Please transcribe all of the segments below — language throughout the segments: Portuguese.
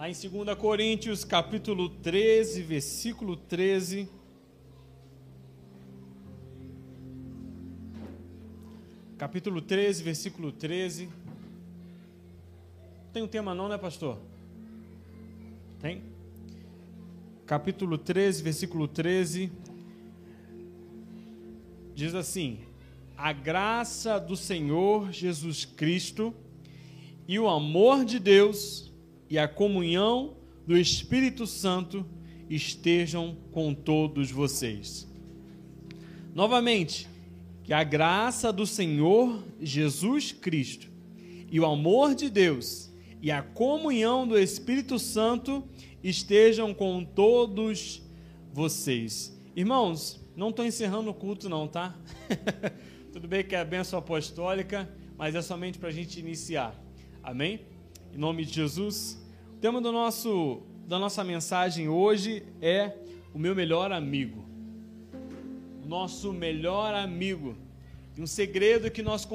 Lá em 2 Coríntios, capítulo 13, versículo 13. Capítulo 13, versículo 13. Tem um tema não, né, pastor? Tem? Capítulo 13, versículo 13. Diz assim: A graça do Senhor Jesus Cristo e o amor de Deus e a comunhão do Espírito Santo estejam com todos vocês. Novamente, que a graça do Senhor Jesus Cristo e o amor de Deus e a comunhão do Espírito Santo estejam com todos vocês. Irmãos, não estou encerrando o culto, não, tá? Tudo bem que é a benção apostólica, mas é somente para a gente iniciar. Amém? Em nome de Jesus. O tema do nosso, da nossa mensagem hoje é o meu melhor amigo. O nosso melhor amigo. E um segredo que nós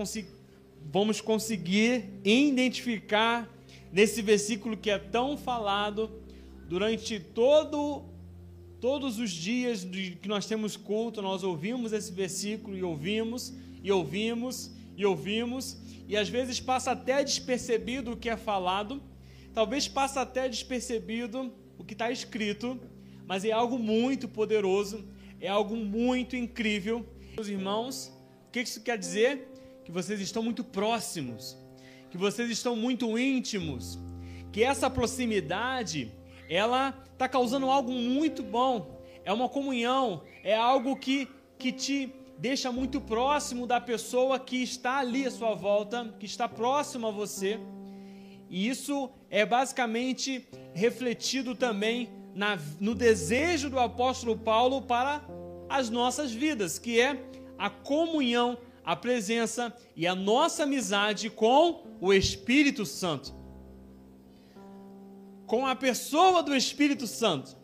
vamos conseguir identificar nesse versículo que é tão falado durante todo todos os dias que nós temos culto, nós ouvimos esse versículo e ouvimos e ouvimos e ouvimos e às vezes passa até despercebido o que é falado, talvez passa até despercebido o que está escrito, mas é algo muito poderoso, é algo muito incrível. Meus irmãos, o que isso quer dizer? Que vocês estão muito próximos, que vocês estão muito íntimos, que essa proximidade ela está causando algo muito bom. É uma comunhão, é algo que, que te deixa muito próximo da pessoa que está ali à sua volta, que está próximo a você. E isso é basicamente refletido também na, no desejo do apóstolo Paulo para as nossas vidas, que é a comunhão, a presença e a nossa amizade com o Espírito Santo. Com a pessoa do Espírito Santo.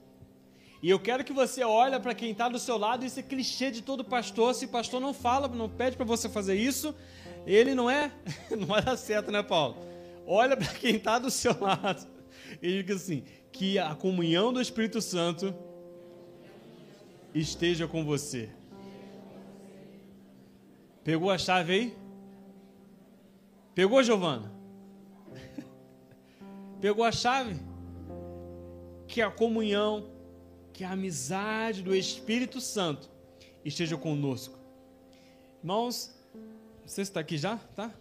E eu quero que você olhe para quem está do seu lado, isso é clichê de todo pastor. Se pastor não fala, não pede para você fazer isso, ele não é, não vai dar certo, né, Paulo? Olha para quem está do seu lado e diga assim: que a comunhão do Espírito Santo esteja com você. Pegou a chave aí? Pegou, Giovana? Pegou a chave? Que a comunhão que a amizade do Espírito Santo esteja conosco. Irmãos, você está aqui já? Tá?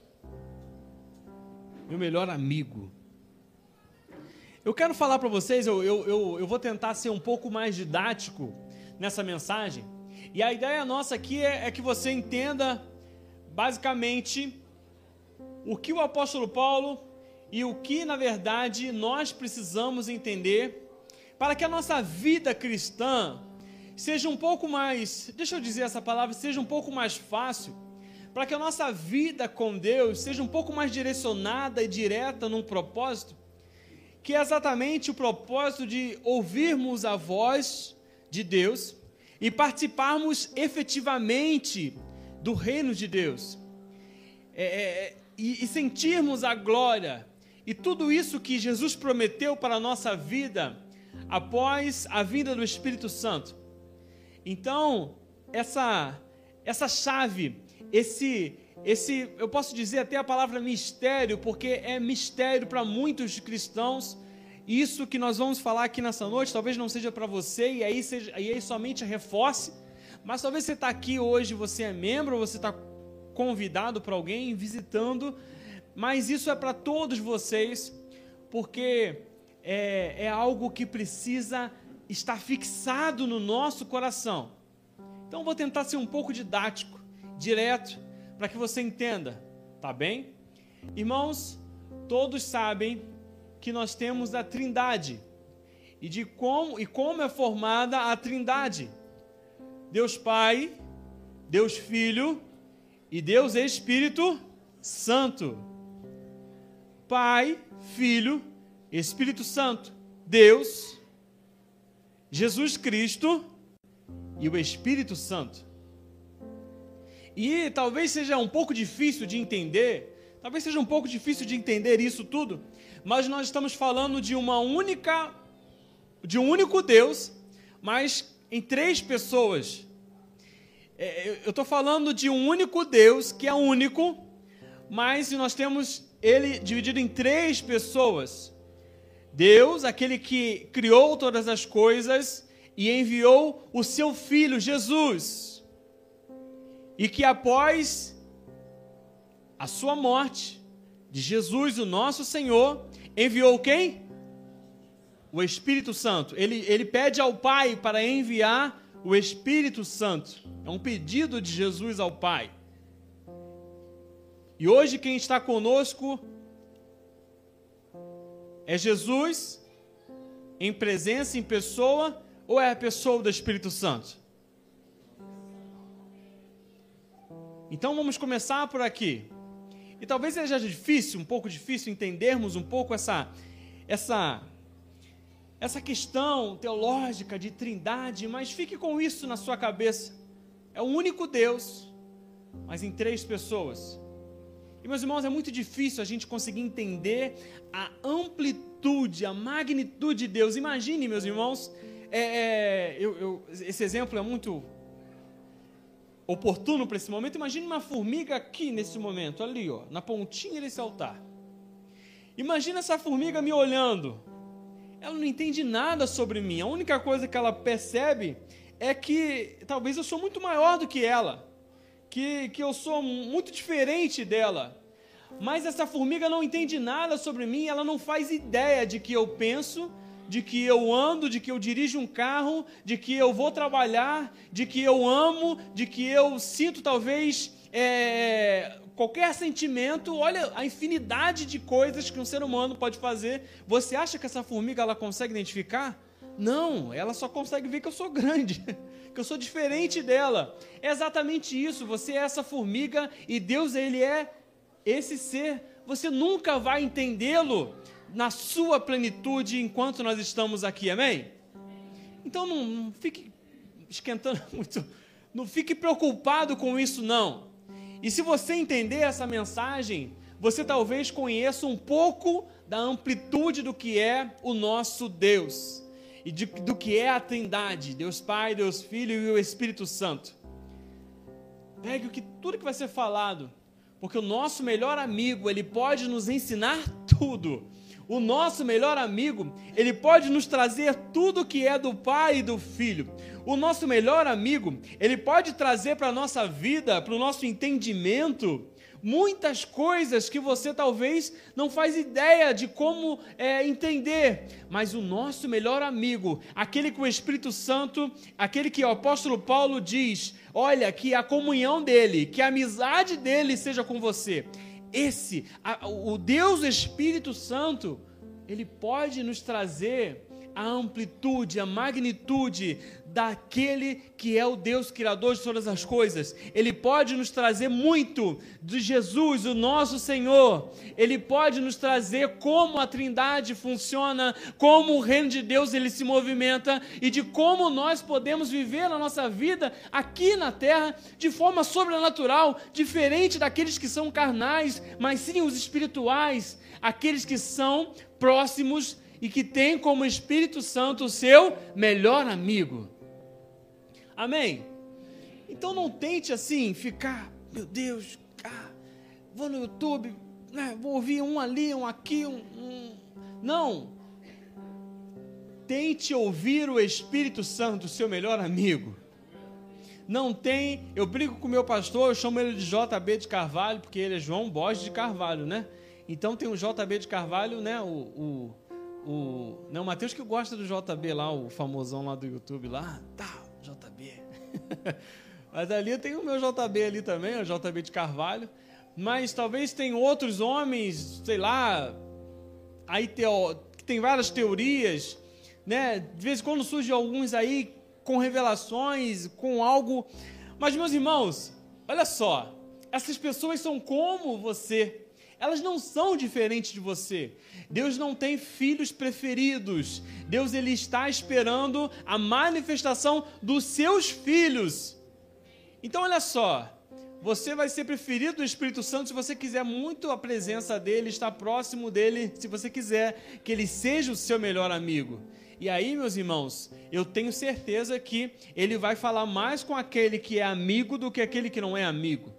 Meu melhor amigo. Eu quero falar para vocês, eu, eu, eu, eu, vou tentar ser um pouco mais didático nessa mensagem. E a ideia nossa aqui é, é que você entenda, basicamente, o que o apóstolo Paulo e o que, na verdade, nós precisamos entender para que a nossa vida cristã seja um pouco mais, deixa eu dizer essa palavra, seja um pouco mais fácil, para que a nossa vida com Deus seja um pouco mais direcionada e direta num propósito, que é exatamente o propósito de ouvirmos a voz de Deus e participarmos efetivamente do reino de Deus. É, é, e, e sentirmos a glória e tudo isso que Jesus prometeu para a nossa vida após a vinda do Espírito Santo. Então, essa essa chave, esse esse, eu posso dizer até a palavra mistério, porque é mistério para muitos cristãos. Isso que nós vamos falar aqui nessa noite, talvez não seja para você e aí seja, e aí somente reforce, mas talvez você está aqui hoje, você é membro, você está convidado para alguém visitando, mas isso é para todos vocês, porque é, é algo que precisa estar fixado no nosso coração. Então, vou tentar ser um pouco didático, direto, para que você entenda, tá bem? Irmãos, todos sabem que nós temos a Trindade e de como e como é formada a Trindade. Deus Pai, Deus Filho e Deus Espírito Santo. Pai, Filho Espírito Santo, Deus, Jesus Cristo e o Espírito Santo. E talvez seja um pouco difícil de entender, Talvez seja um pouco difícil de entender isso tudo, mas nós estamos falando de uma única, de um único Deus, mas em três pessoas. É, eu estou falando de um único Deus que é único, mas nós temos ele dividido em três pessoas. Deus, aquele que criou todas as coisas e enviou o seu filho Jesus, e que após a sua morte, de Jesus, o nosso Senhor, enviou quem? O Espírito Santo. Ele, ele pede ao Pai para enviar o Espírito Santo. É um pedido de Jesus ao Pai. E hoje quem está conosco é Jesus em presença, em pessoa, ou é a pessoa do Espírito Santo? Então vamos começar por aqui. E talvez seja difícil, um pouco difícil entendermos um pouco essa essa essa questão teológica de trindade, mas fique com isso na sua cabeça. É o único Deus, mas em três pessoas. E meus irmãos, é muito difícil a gente conseguir entender a amplitude, a magnitude de Deus. Imagine, meus irmãos, é, é, eu, eu, esse exemplo é muito oportuno para esse momento, imagine uma formiga aqui nesse momento, ali, ó, na pontinha desse altar. Imagina essa formiga me olhando. Ela não entende nada sobre mim. A única coisa que ela percebe é que talvez eu sou muito maior do que ela, que, que eu sou muito diferente dela. Mas essa formiga não entende nada sobre mim, ela não faz ideia de que eu penso, de que eu ando, de que eu dirijo um carro, de que eu vou trabalhar, de que eu amo, de que eu sinto talvez é, qualquer sentimento. Olha a infinidade de coisas que um ser humano pode fazer. Você acha que essa formiga ela consegue identificar? Não, ela só consegue ver que eu sou grande, que eu sou diferente dela. É exatamente isso. Você é essa formiga e Deus ele é esse ser. Você nunca vai entendê-lo na sua plenitude enquanto nós estamos aqui, amém? Então não, não fique esquentando muito, não fique preocupado com isso, não. E se você entender essa mensagem, você talvez conheça um pouco da amplitude do que é o nosso Deus e de, do que é a Trindade, Deus Pai, Deus Filho e o Espírito Santo. Pegue o que tudo que vai ser falado, porque o nosso melhor amigo, ele pode nos ensinar tudo o nosso melhor amigo, ele pode nos trazer tudo que é do Pai e do Filho. O nosso melhor amigo, ele pode trazer para a nossa vida, para o nosso entendimento, muitas coisas que você talvez não faz ideia de como é, entender, mas o nosso melhor amigo, aquele que o Espírito Santo, aquele que o apóstolo Paulo diz, olha, que a comunhão dele, que a amizade dele seja com você. Esse, a, o Deus Espírito Santo, ele pode nos trazer a amplitude, a magnitude daquele que é o Deus Criador de todas as coisas. Ele pode nos trazer muito de Jesus, o nosso Senhor. Ele pode nos trazer como a Trindade funciona, como o reino de Deus ele se movimenta e de como nós podemos viver a nossa vida aqui na terra de forma sobrenatural, diferente daqueles que são carnais, mas sim os espirituais, aqueles que são próximos e que têm como Espírito Santo o seu melhor amigo. Amém? Então não tente assim ficar, meu Deus, ah, vou no YouTube, né, vou ouvir um ali, um aqui, um, um. Não. Tente ouvir o Espírito Santo, seu melhor amigo. Não tem, eu brigo com o meu pastor, eu chamo ele de JB de Carvalho, porque ele é João Borges de Carvalho, né? Então tem o JB de Carvalho, né? O, o, o, não, o Matheus que gosta do JB lá, o famosão lá do YouTube lá, tá, JB. Mas ali tem o meu JB ali também, o JB de Carvalho. Mas talvez tem outros homens, sei lá, aí teo, tem várias teorias, né? De vez em quando surgem alguns aí com revelações, com algo. Mas, meus irmãos, olha só, essas pessoas são como você. Elas não são diferentes de você. Deus não tem filhos preferidos. Deus ele está esperando a manifestação dos seus filhos. Então olha só, Você vai ser preferido do Espírito Santo se você quiser muito a presença dele, estar próximo dele, se você quiser que ele seja o seu melhor amigo. E aí, meus irmãos, eu tenho certeza que ele vai falar mais com aquele que é amigo do que aquele que não é amigo.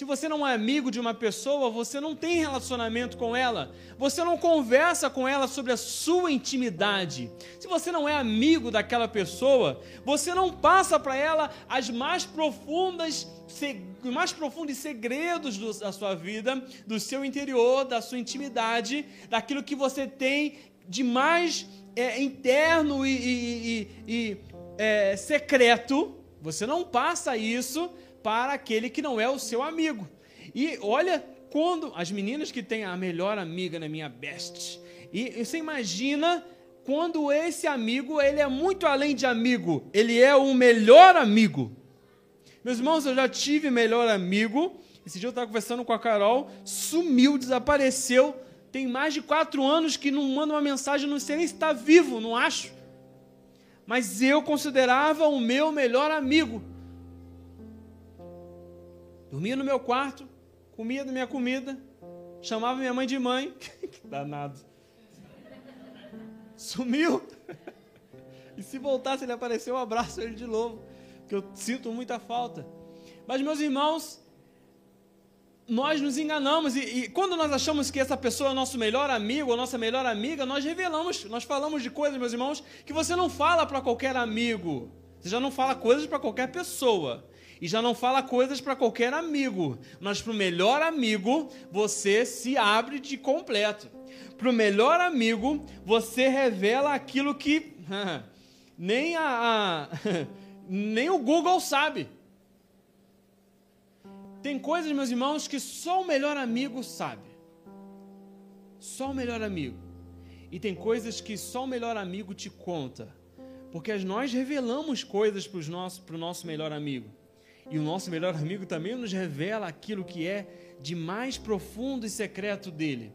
Se você não é amigo de uma pessoa, você não tem relacionamento com ela. Você não conversa com ela sobre a sua intimidade. Se você não é amigo daquela pessoa, você não passa para ela as mais profundas, mais profundos segredos da sua vida, do seu interior, da sua intimidade, daquilo que você tem de mais é, interno e, e, e, e é, secreto, você não passa isso para aquele que não é o seu amigo. E olha quando as meninas que têm a melhor amiga na minha best, e você imagina quando esse amigo, ele é muito além de amigo, ele é o melhor amigo. Meus irmãos, eu já tive melhor amigo. Esse dia eu estava conversando com a Carol, sumiu, desapareceu tem mais de quatro anos que não manda uma mensagem, não sei nem se está vivo, não acho. Mas eu considerava o meu melhor amigo. Dormia no meu quarto, comia da minha comida, chamava minha mãe de mãe. que danado. Sumiu. E se voltasse, ele apareceu, eu abraço ele de novo. Que eu sinto muita falta. Mas, meus irmãos, nós nos enganamos e, e, quando nós achamos que essa pessoa é o nosso melhor amigo ou nossa melhor amiga, nós revelamos, nós falamos de coisas, meus irmãos, que você não fala para qualquer amigo. Você já não fala coisas para qualquer pessoa. E já não fala coisas para qualquer amigo. Mas para o melhor amigo, você se abre de completo. Para o melhor amigo, você revela aquilo que nem, a, a nem o Google sabe. Tem coisas, meus irmãos, que só o melhor amigo sabe. Só o melhor amigo. E tem coisas que só o melhor amigo te conta. Porque nós revelamos coisas para o nosso, nosso melhor amigo. E o nosso melhor amigo também nos revela aquilo que é de mais profundo e secreto dele.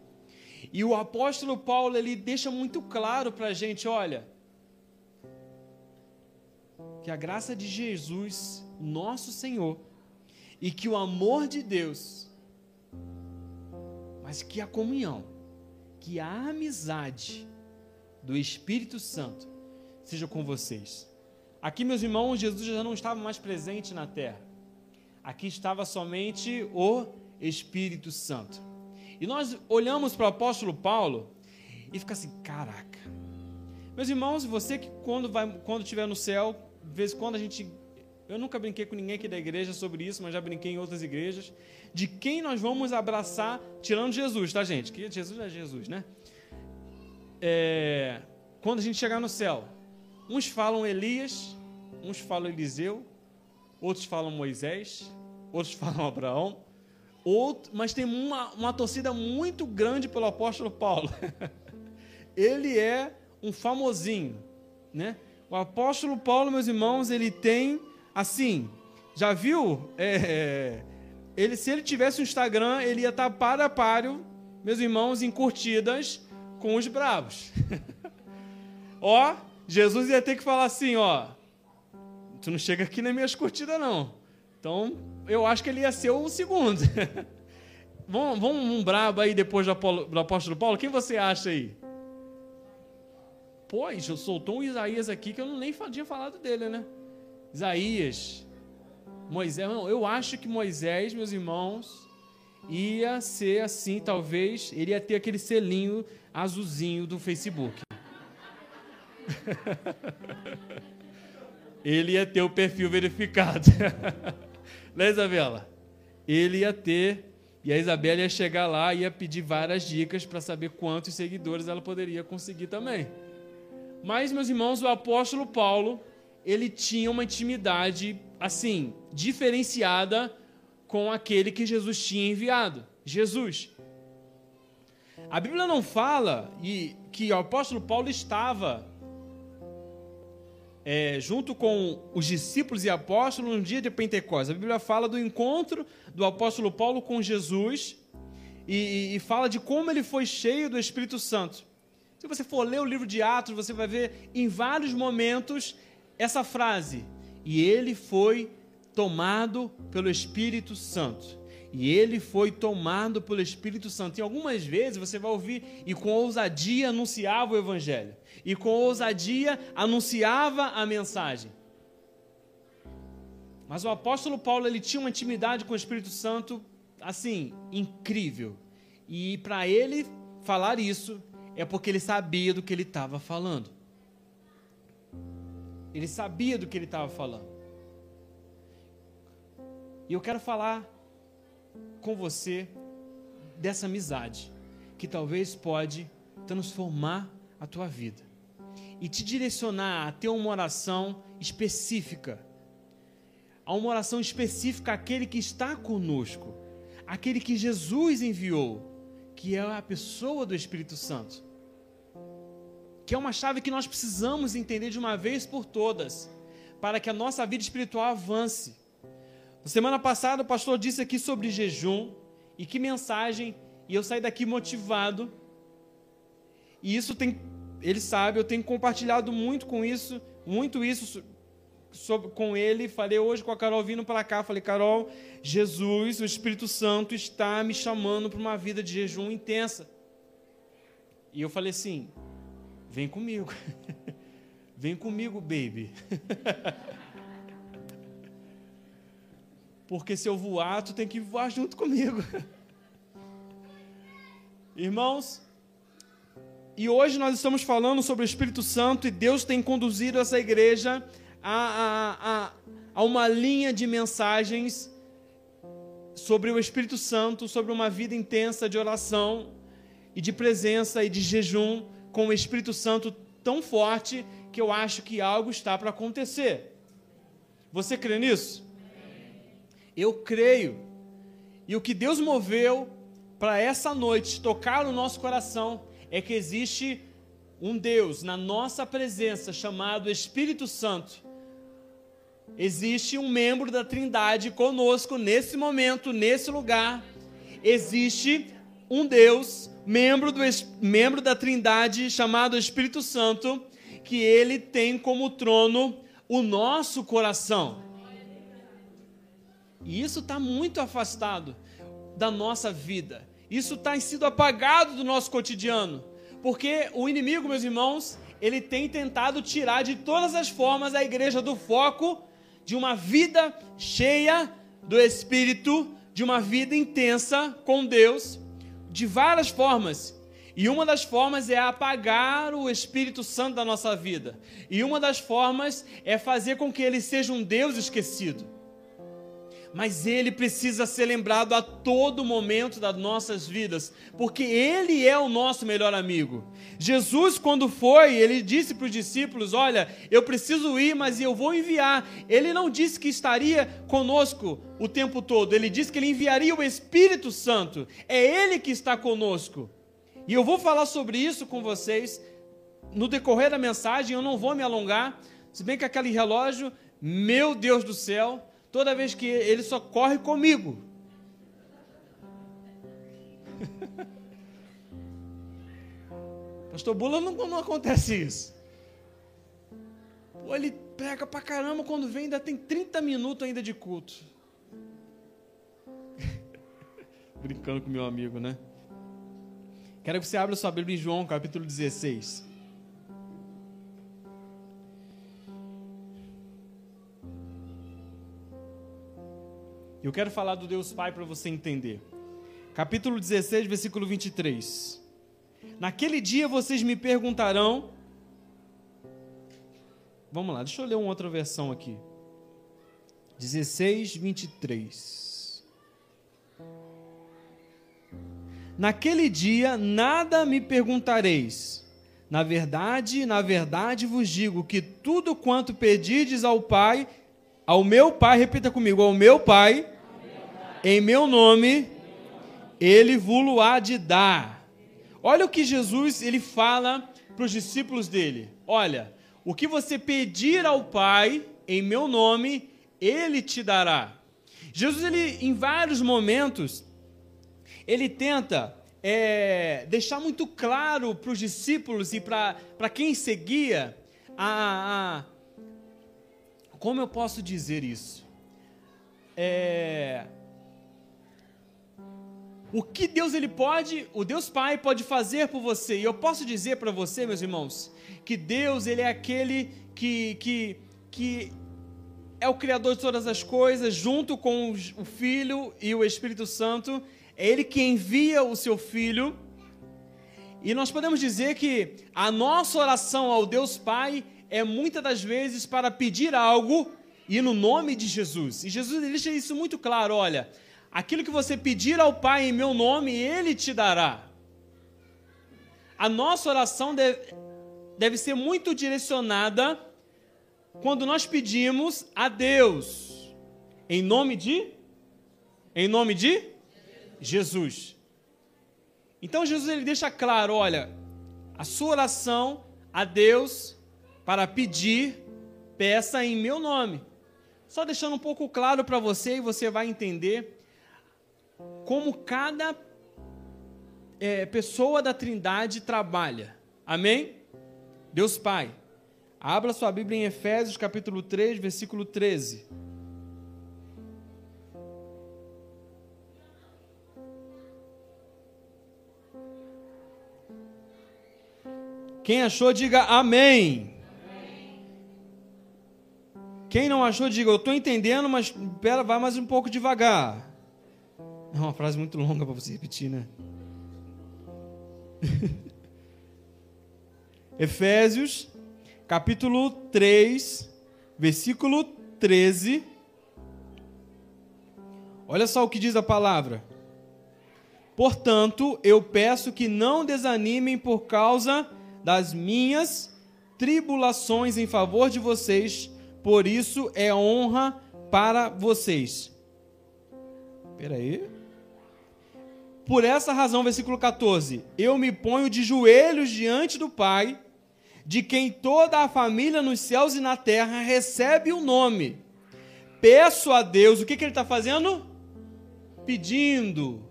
E o apóstolo Paulo ele deixa muito claro para a gente: olha, que a graça de Jesus, nosso Senhor, e que o amor de Deus, mas que a comunhão, que a amizade do Espírito Santo seja com vocês. Aqui, meus irmãos, Jesus já não estava mais presente na terra. Aqui estava somente o Espírito Santo. E nós olhamos para o apóstolo Paulo e fica assim: caraca. Meus irmãos, você que quando vai, quando estiver no céu, de vez em quando a gente eu nunca brinquei com ninguém aqui da igreja sobre isso, mas já brinquei em outras igrejas. De quem nós vamos abraçar, tirando Jesus, tá, gente? Que Jesus é Jesus, né? É, quando a gente chegar no céu, uns falam Elias, uns falam Eliseu, outros falam Moisés, outros falam Abraão, outro, mas tem uma, uma torcida muito grande pelo apóstolo Paulo. ele é um famosinho, né? O apóstolo Paulo, meus irmãos, ele tem Assim, já viu? É, é, ele, se ele tivesse um Instagram, ele ia estar para a páreo, meus irmãos, em curtidas com os bravos. ó, Jesus ia ter que falar assim, ó, tu não chega aqui nas minhas curtidas não. Então, eu acho que ele ia ser o segundo. vamos, vamos um brabo aí depois do, Apolo, do apóstolo Paulo? Quem você acha aí? Pois, soltou um Isaías aqui que eu nem tinha falado dele, né? Isaías, Moisés. Não, eu acho que Moisés, meus irmãos, ia ser assim, talvez, ele ia ter aquele selinho azulzinho do Facebook. ele ia ter o perfil verificado. né, Isabela? Ele ia ter, e a Isabela ia chegar lá e ia pedir várias dicas para saber quantos seguidores ela poderia conseguir também. Mas, meus irmãos, o apóstolo Paulo, ele tinha uma intimidade assim, diferenciada com aquele que Jesus tinha enviado, Jesus. A Bíblia não fala e que o apóstolo Paulo estava é, junto com os discípulos e apóstolos no dia de Pentecostes. A Bíblia fala do encontro do apóstolo Paulo com Jesus e, e fala de como ele foi cheio do Espírito Santo. Se você for ler o livro de Atos, você vai ver em vários momentos essa frase. E ele foi tomado pelo Espírito Santo. E ele foi tomado pelo Espírito Santo. E algumas vezes você vai ouvir, e com ousadia anunciava o Evangelho. E com ousadia anunciava a mensagem. Mas o apóstolo Paulo ele tinha uma intimidade com o Espírito Santo assim, incrível. E para ele falar isso é porque ele sabia do que ele estava falando. Ele sabia do que ele estava falando. E eu quero falar com você dessa amizade que talvez pode transformar a tua vida e te direcionar a ter uma oração específica. A uma oração específica àquele que está conosco, aquele que Jesus enviou, que é a pessoa do Espírito Santo. Que é uma chave que nós precisamos entender de uma vez por todas, para que a nossa vida espiritual avance na semana passada o pastor disse aqui sobre jejum e que mensagem, e eu saí daqui motivado. E isso tem, ele sabe, eu tenho compartilhado muito com isso, muito isso sobre, com ele. Falei hoje com a Carol vindo para cá, falei: "Carol, Jesus, o Espírito Santo está me chamando para uma vida de jejum intensa". E eu falei assim: "Vem comigo". Vem comigo, baby. Porque se eu voar, tu tem que voar junto comigo. Irmãos, e hoje nós estamos falando sobre o Espírito Santo e Deus tem conduzido essa igreja a, a, a, a uma linha de mensagens sobre o Espírito Santo, sobre uma vida intensa de oração e de presença e de jejum com o Espírito Santo tão forte que eu acho que algo está para acontecer. Você crê nisso? Eu creio. E o que Deus moveu para essa noite tocar no nosso coração é que existe um Deus na nossa presença chamado Espírito Santo. Existe um membro da Trindade conosco nesse momento, nesse lugar. Existe um Deus, membro, do, membro da Trindade chamado Espírito Santo, que ele tem como trono o nosso coração. E isso está muito afastado da nossa vida. Isso está sido apagado do nosso cotidiano. Porque o inimigo, meus irmãos, ele tem tentado tirar de todas as formas a igreja do foco de uma vida cheia do Espírito, de uma vida intensa com Deus, de várias formas. E uma das formas é apagar o Espírito Santo da nossa vida. E uma das formas é fazer com que ele seja um Deus esquecido mas ele precisa ser lembrado a todo momento das nossas vidas, porque ele é o nosso melhor amigo. Jesus, quando foi, ele disse para os discípulos: Olha, eu preciso ir, mas eu vou enviar. Ele não disse que estaria conosco o tempo todo, ele disse que ele enviaria o Espírito Santo. É ele que está conosco. E eu vou falar sobre isso com vocês no decorrer da mensagem, eu não vou me alongar, se bem que aquele relógio, meu Deus do céu, toda vez que ele só corre comigo. Pastor Bula não, não acontece isso. Pô, ele prega pra caramba, quando vem ainda tem 30 minutos ainda de culto. Brincando com meu amigo, né? Quero que você abra sua Bíblia em João, capítulo 16. Eu quero falar do Deus Pai para você entender. Capítulo 16, versículo 23. Naquele dia vocês me perguntarão. Vamos lá, deixa eu ler uma outra versão aqui. 16, 23. Naquele dia nada me perguntareis. Na verdade, na verdade vos digo que tudo quanto pedides ao Pai, ao meu Pai, repita comigo, ao meu Pai, em meu nome, ele vos há de dar. Olha o que Jesus ele fala para os discípulos dele. Olha, o que você pedir ao Pai em meu nome, ele te dará. Jesus ele em vários momentos ele tenta é, deixar muito claro para os discípulos e para quem seguia a, a como eu posso dizer isso? é, o que Deus ele pode, o Deus Pai pode fazer por você. E eu posso dizer para você, meus irmãos, que Deus ele é aquele que, que, que é o criador de todas as coisas, junto com o Filho e o Espírito Santo. É ele que envia o seu filho. E nós podemos dizer que a nossa oração ao Deus Pai é muitas das vezes para pedir algo e no nome de Jesus. E Jesus deixa isso muito claro, olha, aquilo que você pedir ao Pai em meu nome, ele te dará. A nossa oração deve, deve ser muito direcionada quando nós pedimos a Deus em nome de em nome de Jesus. Então Jesus ele deixa claro, olha, a sua oração a Deus para pedir, peça em meu nome. Só deixando um pouco claro para você e você vai entender como cada é, pessoa da Trindade trabalha. Amém? Deus Pai. Abra sua Bíblia em Efésios capítulo 3, versículo 13. Quem achou, diga amém. amém. Quem não achou, diga eu estou entendendo, mas pera, vai mais um pouco devagar. É uma frase muito longa para você repetir, né? Efésios, capítulo 3, versículo 13. Olha só o que diz a palavra. Portanto, eu peço que não desanimem por causa das minhas tribulações em favor de vocês, por isso é honra para vocês. Espera aí. Por essa razão, versículo 14: Eu me ponho de joelhos diante do Pai, de quem toda a família nos céus e na terra recebe o nome. Peço a Deus, o que, que ele está fazendo? Pedindo.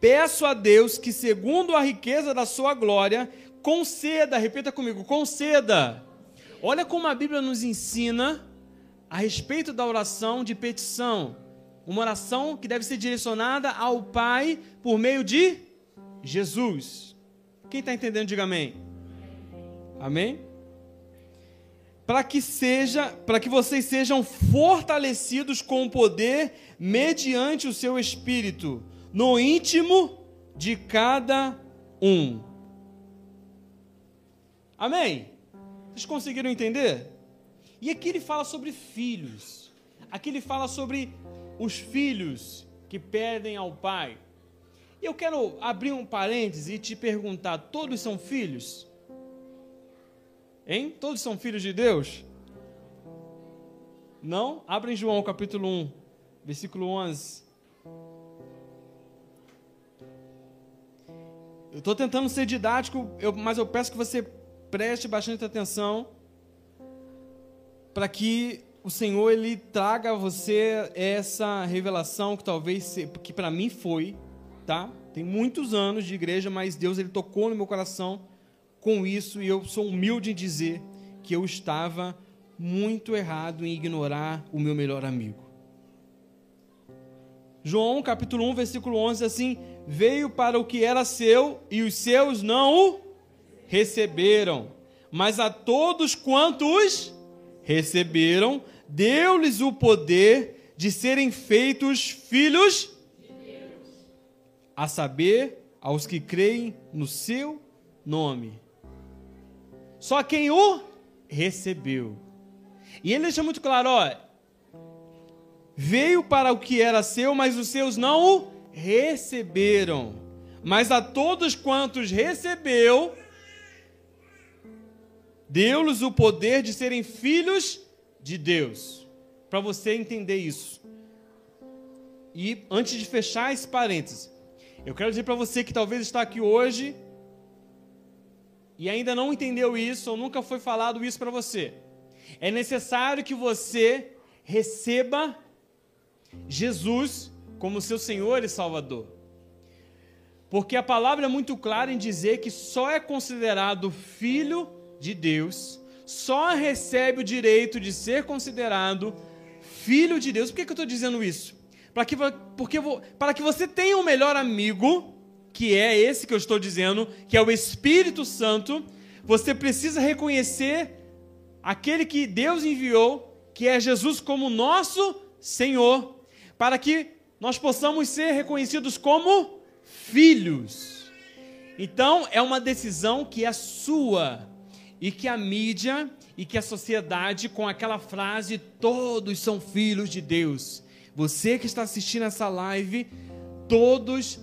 Peço a Deus que, segundo a riqueza da sua glória, conceda, repita comigo, conceda. Olha como a Bíblia nos ensina a respeito da oração de petição. Uma oração que deve ser direcionada ao Pai por meio de Jesus. Quem está entendendo, diga amém. Amém? Para que seja, para que vocês sejam fortalecidos com o poder mediante o seu espírito no íntimo de cada um. Amém? Vocês conseguiram entender? E aqui ele fala sobre filhos. Aqui ele fala sobre os filhos que pedem ao pai. E eu quero abrir um parêntese e te perguntar: todos são filhos? Hein? Todos são filhos de Deus? Não? Abre em João capítulo 1, versículo 11. Eu estou tentando ser didático, eu, mas eu peço que você preste bastante atenção para que o Senhor ele traga a você essa revelação que talvez que para mim foi, tá? Tem muitos anos de igreja, mas Deus ele tocou no meu coração com isso e eu sou humilde em dizer que eu estava muito errado em ignorar o meu melhor amigo. João capítulo 1, versículo 11 assim: Veio para o que era seu e os seus não o receberam, mas a todos quantos receberam, deu-lhes o poder de serem feitos filhos de Deus, a saber, aos que creem no seu nome. Só quem o recebeu. E ele deixa muito claro, ó, veio para o que era seu, mas os seus não o receberam. Mas a todos quantos recebeu, Deu-lhes o poder de serem filhos de Deus. Para você entender isso. E antes de fechar esse parênteses, eu quero dizer para você que talvez está aqui hoje e ainda não entendeu isso ou nunca foi falado isso para você. É necessário que você receba Jesus como seu Senhor e Salvador. Porque a palavra é muito clara em dizer que só é considerado filho de Deus só recebe o direito de ser considerado filho de Deus. Por que, que eu estou dizendo isso? Para que, porque, para que você tenha um melhor amigo, que é esse que eu estou dizendo, que é o Espírito Santo, você precisa reconhecer aquele que Deus enviou, que é Jesus como nosso Senhor, para que nós possamos ser reconhecidos como filhos. Então, é uma decisão que é sua e que a mídia e que a sociedade, com aquela frase, todos são filhos de Deus. Você que está assistindo essa live, todos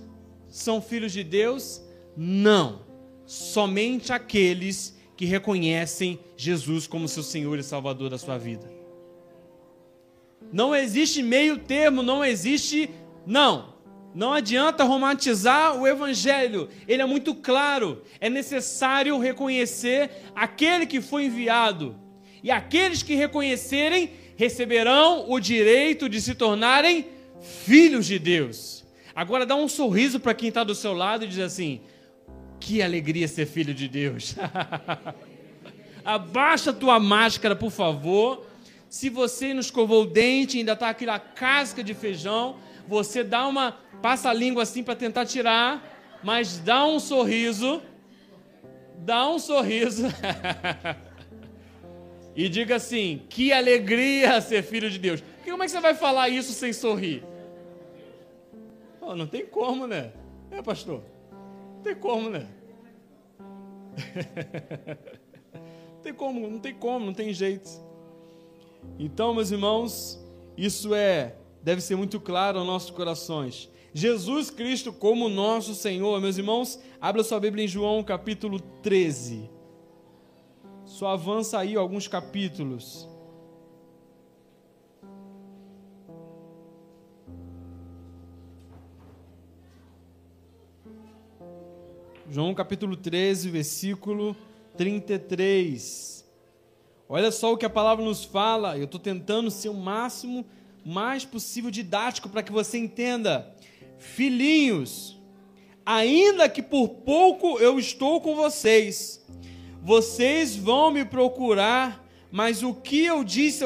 são filhos de Deus? Não. Somente aqueles que reconhecem Jesus como seu Senhor e Salvador da sua vida. Não existe meio termo, não existe. Não. Não adianta romantizar o Evangelho, ele é muito claro. É necessário reconhecer aquele que foi enviado. E aqueles que reconhecerem receberão o direito de se tornarem filhos de Deus. Agora dá um sorriso para quem está do seu lado e diz assim: que alegria ser filho de Deus. Abaixa tua máscara, por favor. Se você não escovou o dente, ainda está aquela casca de feijão, você dá uma passa a língua assim para tentar tirar, mas dá um sorriso, dá um sorriso. e diga assim: "Que alegria ser filho de Deus". Porque como é que você vai falar isso sem sorrir? Oh, não tem como, né? É, pastor. Não tem como, né? não tem como, não tem como, não tem jeito. Então, meus irmãos, isso é deve ser muito claro aos nossos corações. Jesus Cristo como nosso Senhor. Meus irmãos, abra sua Bíblia em João capítulo 13. Só avança aí alguns capítulos. João capítulo 13, versículo 33. Olha só o que a palavra nos fala. Eu estou tentando ser o máximo mais possível didático para que você entenda. Filhinhos, ainda que por pouco eu estou com vocês, vocês vão me procurar, mas o que eu disse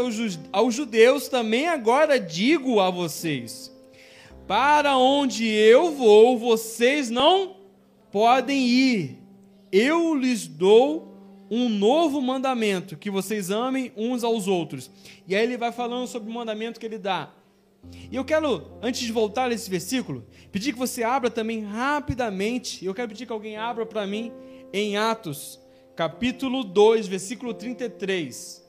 aos judeus também agora digo a vocês: para onde eu vou, vocês não podem ir. Eu lhes dou um novo mandamento, que vocês amem uns aos outros. E aí ele vai falando sobre o mandamento que ele dá. E eu quero, antes de voltar a esse versículo, pedir que você abra também rapidamente, eu quero pedir que alguém abra para mim em Atos, capítulo 2, versículo 33.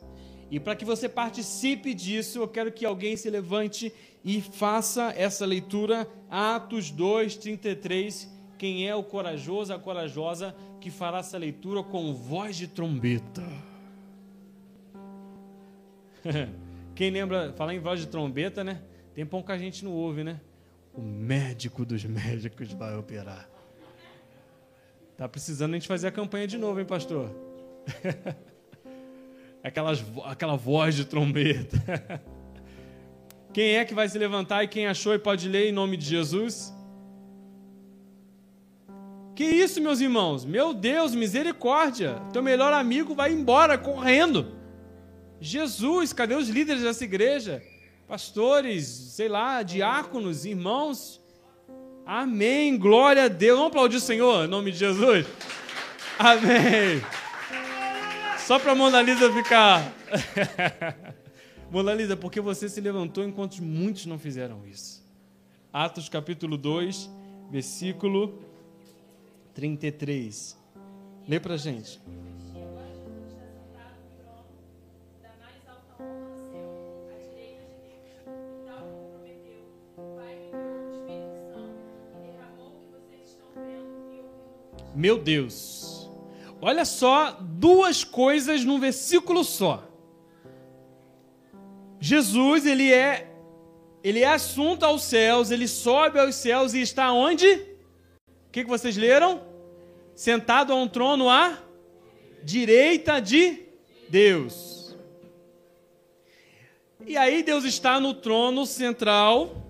E para que você participe disso, eu quero que alguém se levante e faça essa leitura, Atos 2, 33 quem é o corajoso, a corajosa que fará essa leitura com voz de trombeta. Quem lembra, falar em voz de trombeta, né? Tem pão que a gente não ouve, né? O médico dos médicos vai operar. Tá precisando a gente fazer a campanha de novo, hein, pastor? Aquelas, aquela voz de trombeta. Quem é que vai se levantar e quem achou e pode ler em nome de Jesus? Que isso, meus irmãos? Meu Deus, misericórdia. Teu melhor amigo vai embora correndo. Jesus, cadê os líderes dessa igreja? Pastores, sei lá, diáconos, irmãos. Amém. Glória a Deus. Vamos aplaudir o Senhor em nome de Jesus. Amém. Só para Mona Lisa ficar. Mona Lisa, porque você se levantou enquanto muitos não fizeram isso. Atos capítulo 2, versículo 33. Lê pra gente. Meu Deus. Olha só, duas coisas num versículo só. Jesus, ele é ele é assunto aos céus, ele sobe aos céus e está onde? O que, que vocês leram? sentado a um trono à direita de Deus. E aí Deus está no trono central,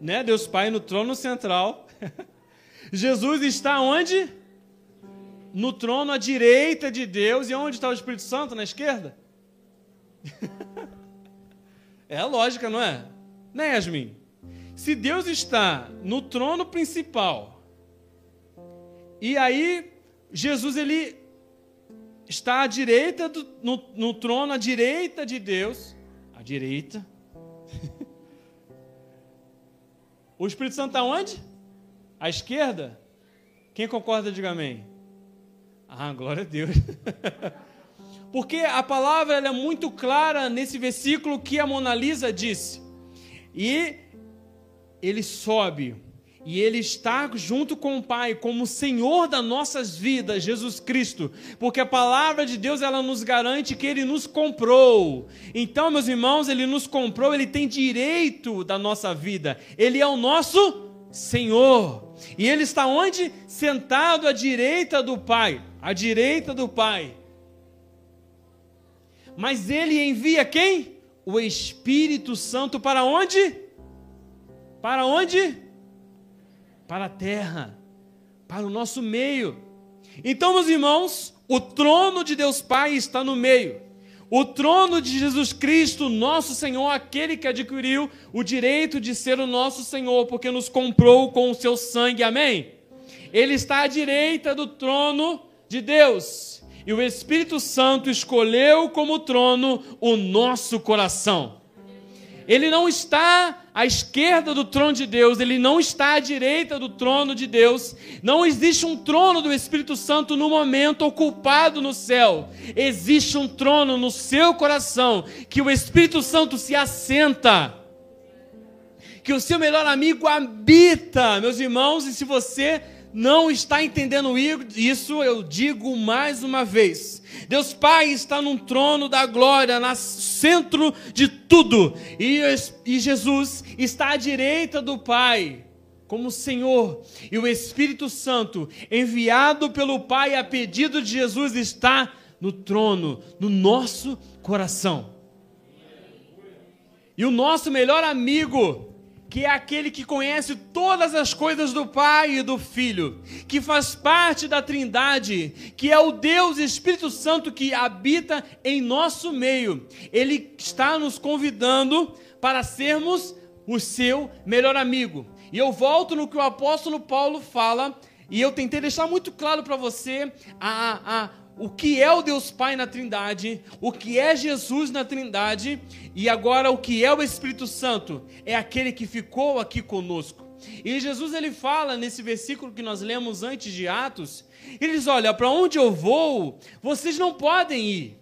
né? Deus Pai no trono central. Jesus está onde? No trono à direita de Deus. E onde está o Espírito Santo? Na esquerda? É a lógica, não é? Né, Yasmin? Se Deus está no trono principal, e aí Jesus ele está à direita do, no, no trono, à direita de Deus, à direita. o Espírito Santo está onde? À esquerda? Quem concorda, diga amém. Ah, glória a Deus. Porque a palavra é muito clara nesse versículo que a Mona Lisa disse. E ele sobe e ele está junto com o Pai como Senhor das nossas vidas, Jesus Cristo, porque a palavra de Deus ela nos garante que ele nos comprou. Então, meus irmãos, ele nos comprou, ele tem direito da nossa vida. Ele é o nosso Senhor. E ele está onde? Sentado à direita do Pai, à direita do Pai. Mas ele envia quem? O Espírito Santo para onde? Para onde? Para a terra, para o nosso meio. Então, meus irmãos, o trono de Deus Pai está no meio. O trono de Jesus Cristo, nosso Senhor, aquele que adquiriu o direito de ser o nosso Senhor, porque nos comprou com o seu sangue. Amém? Ele está à direita do trono de Deus. E o Espírito Santo escolheu como trono o nosso coração. Ele não está à esquerda do trono de Deus, ele não está à direita do trono de Deus. Não existe um trono do Espírito Santo no momento ocupado no céu. Existe um trono no seu coração que o Espírito Santo se assenta. Que o seu melhor amigo habita, meus irmãos, e se você não está entendendo isso, eu digo mais uma vez. Deus Pai está num trono da glória, no centro de tudo, e, e Jesus está à direita do Pai, como Senhor, e o Espírito Santo, enviado pelo Pai a pedido de Jesus, está no trono, no nosso coração. E o nosso melhor amigo, que é aquele que conhece todas as coisas do Pai e do Filho, que faz parte da Trindade, que é o Deus Espírito Santo que habita em nosso meio. Ele está nos convidando para sermos o seu melhor amigo. E eu volto no que o apóstolo Paulo fala, e eu tentei deixar muito claro para você a, a, o que é o Deus Pai na Trindade, o que é Jesus na Trindade e agora o que é o Espírito Santo, é aquele que ficou aqui conosco. E Jesus ele fala nesse versículo que nós lemos antes de Atos, ele diz: "Olha, para onde eu vou, vocês não podem ir.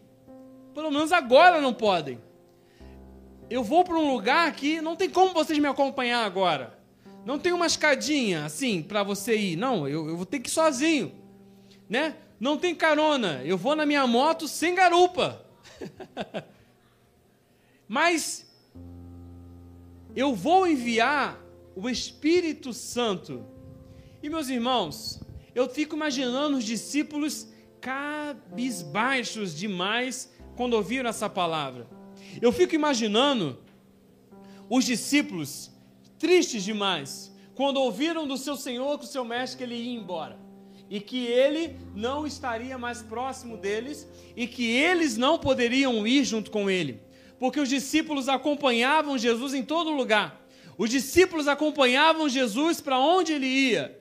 Pelo menos agora não podem. Eu vou para um lugar que não tem como vocês me acompanhar agora. Não tem uma escadinha assim para você ir. Não, eu, eu vou ter que ir sozinho, né? Não tem carona, eu vou na minha moto sem garupa. Mas eu vou enviar o Espírito Santo. E meus irmãos, eu fico imaginando os discípulos cabisbaixos demais quando ouviram essa palavra. Eu fico imaginando os discípulos tristes demais quando ouviram do seu Senhor, do seu mestre, que ele ia embora e que ele não estaria mais próximo deles e que eles não poderiam ir junto com ele, porque os discípulos acompanhavam Jesus em todo lugar. Os discípulos acompanhavam Jesus para onde ele ia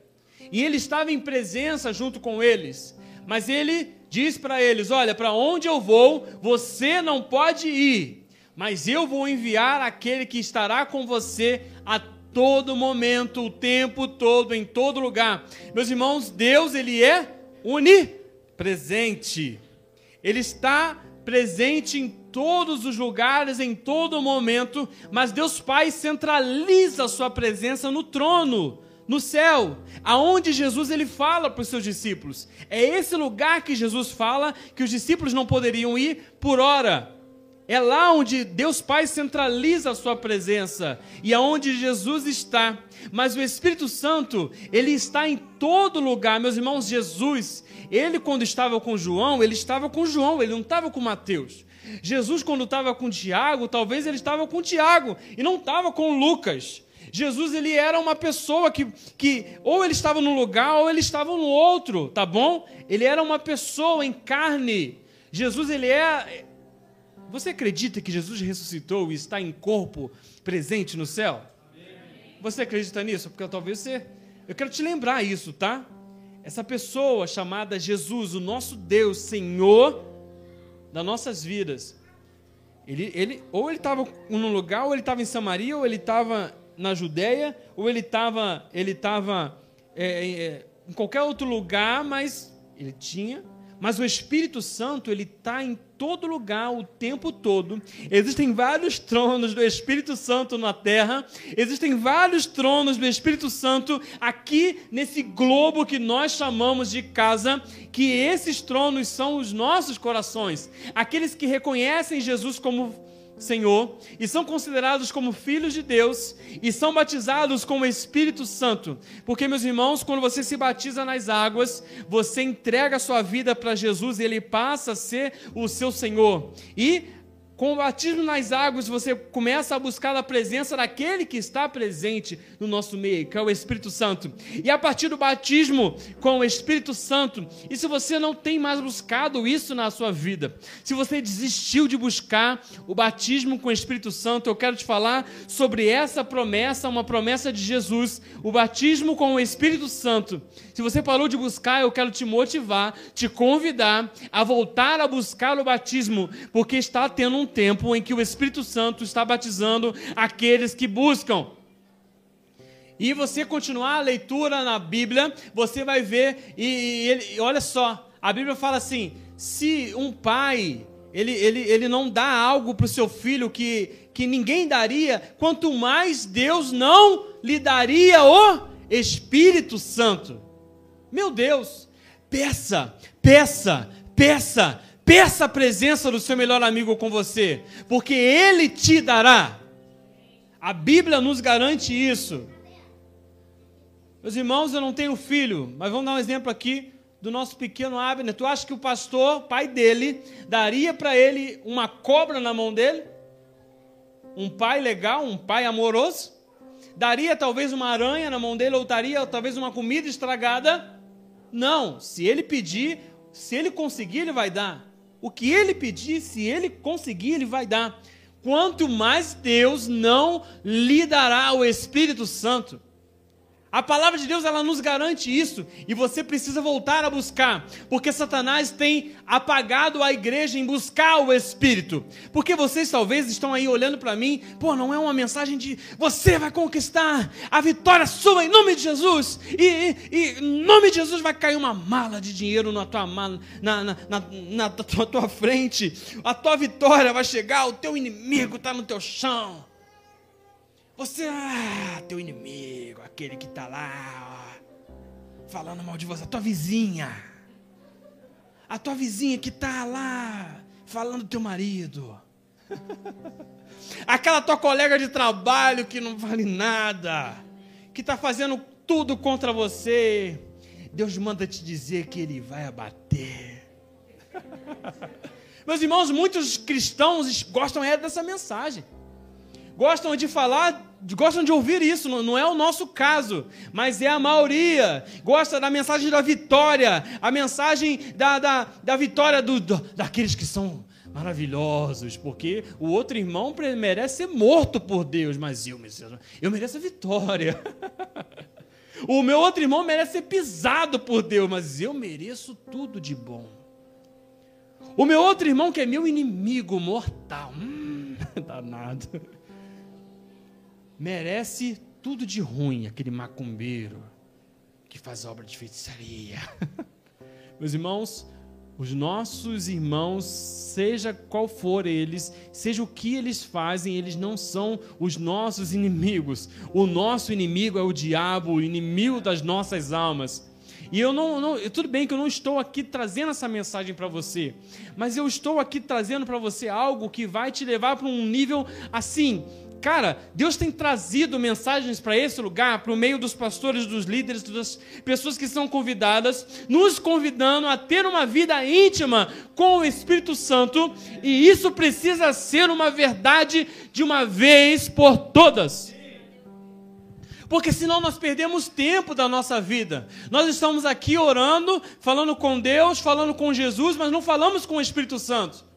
e ele estava em presença junto com eles. Mas ele diz para eles: Olha, para onde eu vou, você não pode ir, mas eu vou enviar aquele que estará com você até todo momento, o tempo todo, em todo lugar. Meus irmãos, Deus ele é onipresente. Ele está presente em todos os lugares, em todo momento, mas Deus Pai centraliza a sua presença no trono, no céu, aonde Jesus ele fala para os seus discípulos. É esse lugar que Jesus fala que os discípulos não poderiam ir por hora. É lá onde Deus Pai centraliza a sua presença e aonde Jesus está. Mas o Espírito Santo, ele está em todo lugar. Meus irmãos, Jesus, ele quando estava com João, ele estava com João, ele não estava com Mateus. Jesus quando estava com Tiago, talvez ele estava com Tiago e não estava com Lucas. Jesus ele era uma pessoa que, que ou ele estava num lugar ou ele estava no outro, tá bom? Ele era uma pessoa em carne. Jesus ele é Você acredita que Jesus ressuscitou e está em corpo presente no céu? Você acredita nisso? Porque talvez você. Eu quero te lembrar isso, tá? Essa pessoa chamada Jesus, o nosso Deus, Senhor das nossas vidas, ele, ele, ou ele estava num lugar, ou ele estava em Samaria, ou ele estava na Judéia, ou ele estava ele tava, é, é, em qualquer outro lugar, mas ele tinha. Mas o Espírito Santo, ele está em todo lugar, o tempo todo. Existem vários tronos do Espírito Santo na terra, existem vários tronos do Espírito Santo aqui nesse globo que nós chamamos de casa, que esses tronos são os nossos corações, aqueles que reconhecem Jesus como Senhor e são considerados como filhos de Deus e são batizados com o Espírito Santo. Porque, meus irmãos, quando você se batiza nas águas, você entrega a sua vida para Jesus e ele passa a ser o seu Senhor. E com o batismo nas águas, você começa a buscar a presença daquele que está presente no nosso meio, que é o Espírito Santo. E a partir do batismo com o Espírito Santo, e se você não tem mais buscado isso na sua vida, se você desistiu de buscar o batismo com o Espírito Santo, eu quero te falar sobre essa promessa, uma promessa de Jesus, o batismo com o Espírito Santo. Se você parou de buscar, eu quero te motivar, te convidar a voltar a buscar o batismo, porque está tendo um tempo em que o Espírito Santo está batizando aqueles que buscam. E você continuar a leitura na Bíblia, você vai ver, e, e ele, olha só, a Bíblia fala assim: se um pai ele, ele, ele não dá algo para o seu filho que, que ninguém daria, quanto mais Deus não lhe daria o Espírito Santo. Meu Deus, peça, peça, peça, Peça a presença do seu melhor amigo com você, porque ele te dará. A Bíblia nos garante isso. Meus irmãos, eu não tenho filho, mas vamos dar um exemplo aqui do nosso pequeno Abner. Tu acha que o pastor, pai dele, daria para ele uma cobra na mão dele? Um pai legal, um pai amoroso? Daria talvez uma aranha na mão dele ou daria talvez uma comida estragada? Não, se ele pedir, se ele conseguir, ele vai dar. O que ele pedir, se ele conseguir, ele vai dar. Quanto mais Deus não lhe dará o Espírito Santo. A palavra de Deus ela nos garante isso e você precisa voltar a buscar, porque Satanás tem apagado a igreja em buscar o Espírito. Porque vocês talvez estão aí olhando para mim, pô, não é uma mensagem de você vai conquistar a vitória sua em nome de Jesus e, e, em nome de Jesus vai cair uma mala de dinheiro na tua mala, na, na, na, na tua frente, a tua vitória vai chegar, o teu inimigo está no teu chão. Você, ah, teu inimigo, aquele que está lá, ó, falando mal de você, a tua vizinha. A tua vizinha que está lá, falando do teu marido. Aquela tua colega de trabalho que não vale nada, que está fazendo tudo contra você. Deus manda te dizer que Ele vai abater. Meus irmãos, muitos cristãos gostam é dessa mensagem gostam de falar, gostam de ouvir isso, não, é o nosso caso, mas é a maioria. Gosta da mensagem da vitória, a mensagem da, da, da vitória do, do, daqueles que são maravilhosos, porque o outro irmão merece ser morto por Deus, mas eu, eu mereço a vitória. o meu outro irmão merece ser pisado por Deus, mas eu mereço tudo de bom. O meu outro irmão, que é meu inimigo mortal, hum, danado merece tudo de ruim, aquele macumbeiro que faz obra de feitiçaria. Meus irmãos, os nossos irmãos, seja qual for eles, seja o que eles fazem, eles não são os nossos inimigos. O nosso inimigo é o diabo, o inimigo das nossas almas. E eu não, não, tudo bem que eu não estou aqui trazendo essa mensagem para você, mas eu estou aqui trazendo para você algo que vai te levar para um nível assim, Cara, Deus tem trazido mensagens para esse lugar, para o meio dos pastores, dos líderes, das pessoas que são convidadas, nos convidando a ter uma vida íntima com o Espírito Santo, e isso precisa ser uma verdade de uma vez por todas. Porque senão nós perdemos tempo da nossa vida. Nós estamos aqui orando, falando com Deus, falando com Jesus, mas não falamos com o Espírito Santo.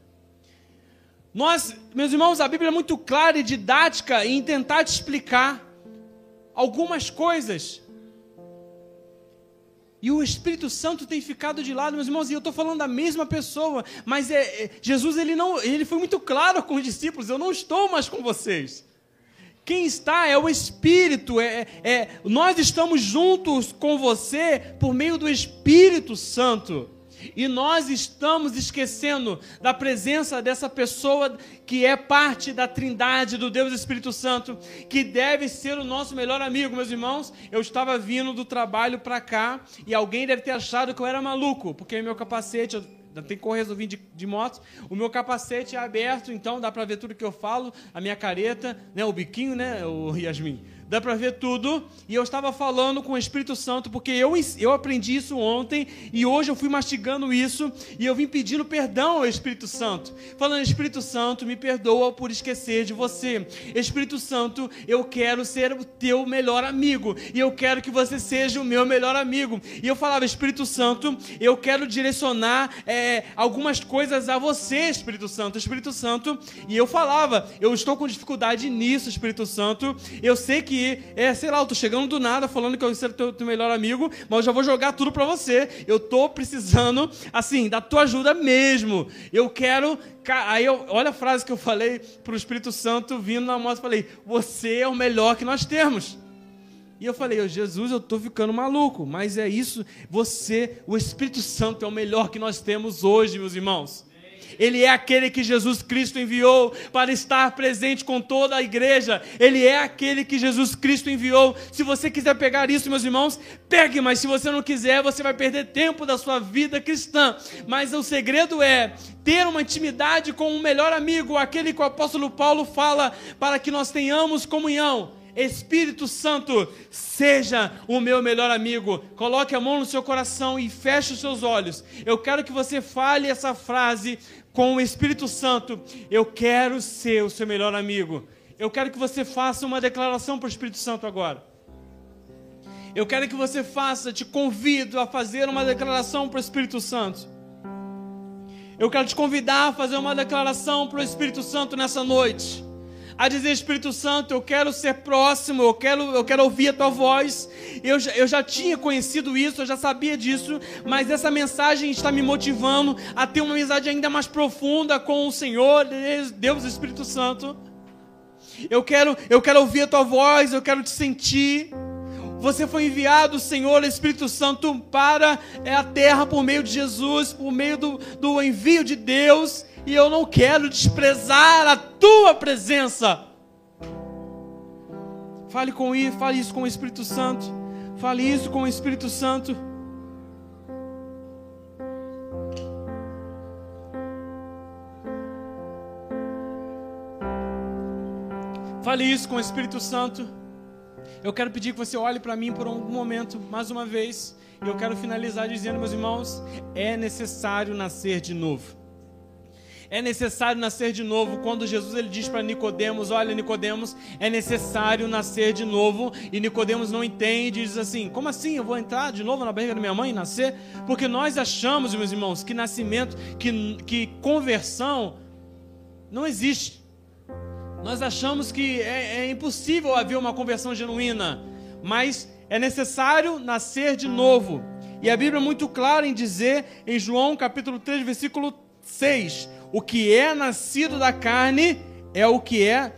Nós, meus irmãos, a Bíblia é muito clara e didática em tentar te explicar algumas coisas. E o Espírito Santo tem ficado de lado, meus irmãos, e eu estou falando da mesma pessoa, mas é, é, Jesus ele não, ele foi muito claro com os discípulos: eu não estou mais com vocês. Quem está é o Espírito, é, é, nós estamos juntos com você por meio do Espírito Santo. E nós estamos esquecendo da presença dessa pessoa que é parte da trindade do Deus Espírito Santo, que deve ser o nosso melhor amigo, meus irmãos. Eu estava vindo do trabalho para cá e alguém deve ter achado que eu era maluco, porque meu capacete, eu tem que correr, eu vim de, de moto. O meu capacete é aberto, então dá para ver tudo que eu falo, a minha careta, né, o biquinho, né, o Yasmin dá para ver tudo. E eu estava falando com o Espírito Santo, porque eu, eu aprendi isso ontem e hoje eu fui mastigando isso e eu vim pedindo perdão ao Espírito Santo. Falando, Espírito Santo, me perdoa por esquecer de você. Espírito Santo, eu quero ser o teu melhor amigo e eu quero que você seja o meu melhor amigo. E eu falava, Espírito Santo, eu quero direcionar é, algumas coisas a você, Espírito Santo. Espírito Santo, e eu falava, eu estou com dificuldade nisso, Espírito Santo. Eu sei que é, sei lá, eu tô chegando do nada falando que eu sou teu, teu melhor amigo, mas eu já vou jogar tudo para você. Eu tô precisando, assim, da tua ajuda mesmo. Eu quero. Aí eu, olha a frase que eu falei pro Espírito Santo vindo na moto, falei: "Você é o melhor que nós temos". E eu falei, oh, Jesus, eu estou ficando maluco, mas é isso, você, o Espírito Santo é o melhor que nós temos hoje, meus irmãos. Ele é aquele que Jesus Cristo enviou para estar presente com toda a igreja. Ele é aquele que Jesus Cristo enviou. Se você quiser pegar isso, meus irmãos, pegue, mas se você não quiser, você vai perder tempo da sua vida cristã. Mas o segredo é ter uma intimidade com um melhor amigo, aquele que o apóstolo Paulo fala para que nós tenhamos comunhão. Espírito Santo, seja o meu melhor amigo. Coloque a mão no seu coração e feche os seus olhos. Eu quero que você fale essa frase com o Espírito Santo, eu quero ser o seu melhor amigo. Eu quero que você faça uma declaração para o Espírito Santo agora. Eu quero que você faça, te convido a fazer uma declaração para o Espírito Santo. Eu quero te convidar a fazer uma declaração para o Espírito Santo nessa noite a dizer: Espírito Santo, eu quero ser próximo, eu quero, eu quero ouvir a tua voz. Eu, eu já tinha conhecido isso, eu já sabia disso, mas essa mensagem está me motivando a ter uma amizade ainda mais profunda com o Senhor, Deus Espírito Santo. Eu quero, eu quero ouvir a tua voz, eu quero te sentir. Você foi enviado, Senhor Espírito Santo, para a terra por meio de Jesus, por meio do, do envio de Deus e eu não quero desprezar a tua presença. Fale com isso, fale isso com o Espírito Santo. Fale isso com o Espírito Santo. Fale isso com o Espírito Santo. Eu quero pedir que você olhe para mim por um momento, mais uma vez. E eu quero finalizar dizendo, meus irmãos, é necessário nascer de novo é necessário nascer de novo. Quando Jesus ele diz para Nicodemos, olha Nicodemos, é necessário nascer de novo, e Nicodemos não entende e diz assim: "Como assim? Eu vou entrar de novo na barriga da minha mãe e nascer?" Porque nós achamos, meus irmãos, que nascimento, que que conversão não existe. Nós achamos que é, é impossível haver uma conversão genuína, mas é necessário nascer de novo. E a Bíblia é muito clara em dizer, em João capítulo 3, versículo 6, o que é nascido da carne é o que é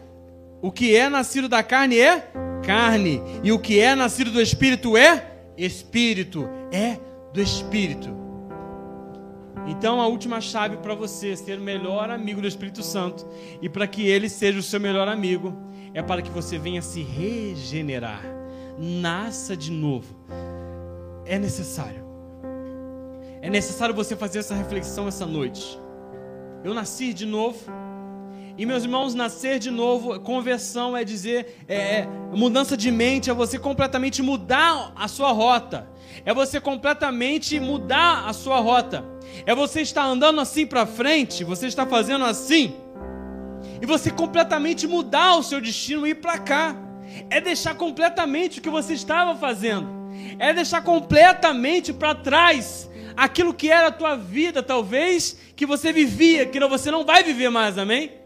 o que é nascido da carne é carne e o que é nascido do espírito é espírito, é do espírito. Então a última chave para você ser o melhor amigo do Espírito Santo e para que ele seja o seu melhor amigo é para que você venha se regenerar, nasça de novo. É necessário. É necessário você fazer essa reflexão essa noite eu nasci de novo. E meus irmãos, nascer de novo, conversão é dizer, é, é, mudança de mente, é você completamente mudar a sua rota. É você completamente mudar a sua rota. É você estar andando assim para frente, você está fazendo assim, e você completamente mudar o seu destino e ir para cá. É deixar completamente o que você estava fazendo. É deixar completamente para trás aquilo que era a tua vida, talvez, que você vivia, que você não vai viver mais, amém?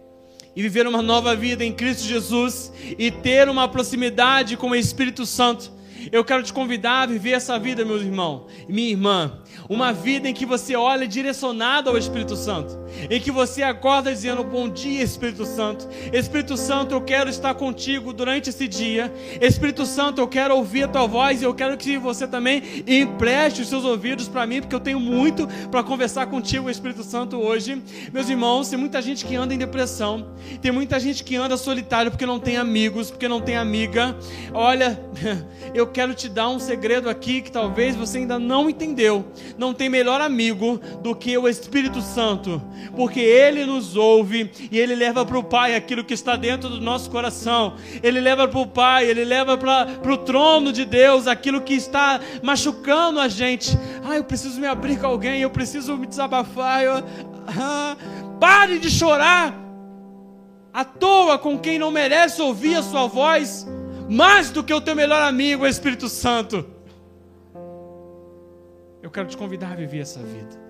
e viver uma nova vida em Cristo Jesus e ter uma proximidade com o Espírito Santo, eu quero te convidar a viver essa vida, meu irmão minha irmã. Uma vida em que você olha direcionado ao Espírito Santo, em que você acorda dizendo: Bom dia, Espírito Santo. Espírito Santo, eu quero estar contigo durante esse dia. Espírito Santo, eu quero ouvir a tua voz e eu quero que você também empreste os seus ouvidos para mim, porque eu tenho muito para conversar contigo, Espírito Santo, hoje. Meus irmãos, tem muita gente que anda em depressão, tem muita gente que anda solitário porque não tem amigos, porque não tem amiga. Olha, eu quero te dar um segredo aqui que talvez você ainda não entendeu. Não tem melhor amigo do que o Espírito Santo, porque ele nos ouve e ele leva para o Pai aquilo que está dentro do nosso coração. Ele leva para o Pai, ele leva para o trono de Deus aquilo que está machucando a gente. Ah, eu preciso me abrir com alguém, eu preciso me desabafar. Eu... Ah, pare de chorar à toa com quem não merece ouvir a sua voz mais do que o teu melhor amigo, o Espírito Santo. Eu quero te convidar a viver essa vida.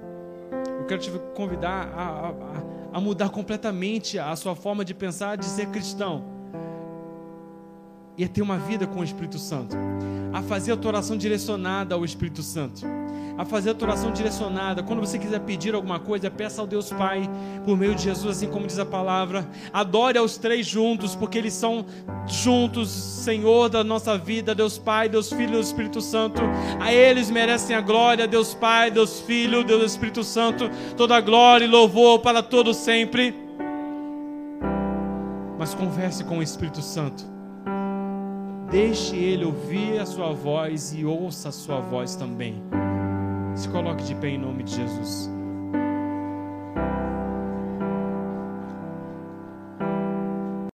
Quero te convidar a, a, a mudar completamente a sua forma de pensar, de ser cristão. E a ter uma vida com o Espírito Santo. A fazer a tua oração direcionada ao Espírito Santo a fazer a oração direcionada. Quando você quiser pedir alguma coisa, peça ao Deus Pai por meio de Jesus, assim como diz a palavra. Adore aos três juntos, porque eles são juntos, Senhor da nossa vida, Deus Pai, Deus Filho e Deus Espírito Santo. A eles merecem a glória, Deus Pai, Deus Filho, Deus Espírito Santo, toda a glória e louvor para todos sempre. Mas converse com o Espírito Santo. Deixe ele ouvir a sua voz e ouça a sua voz também. Se coloque de pé em nome de Jesus.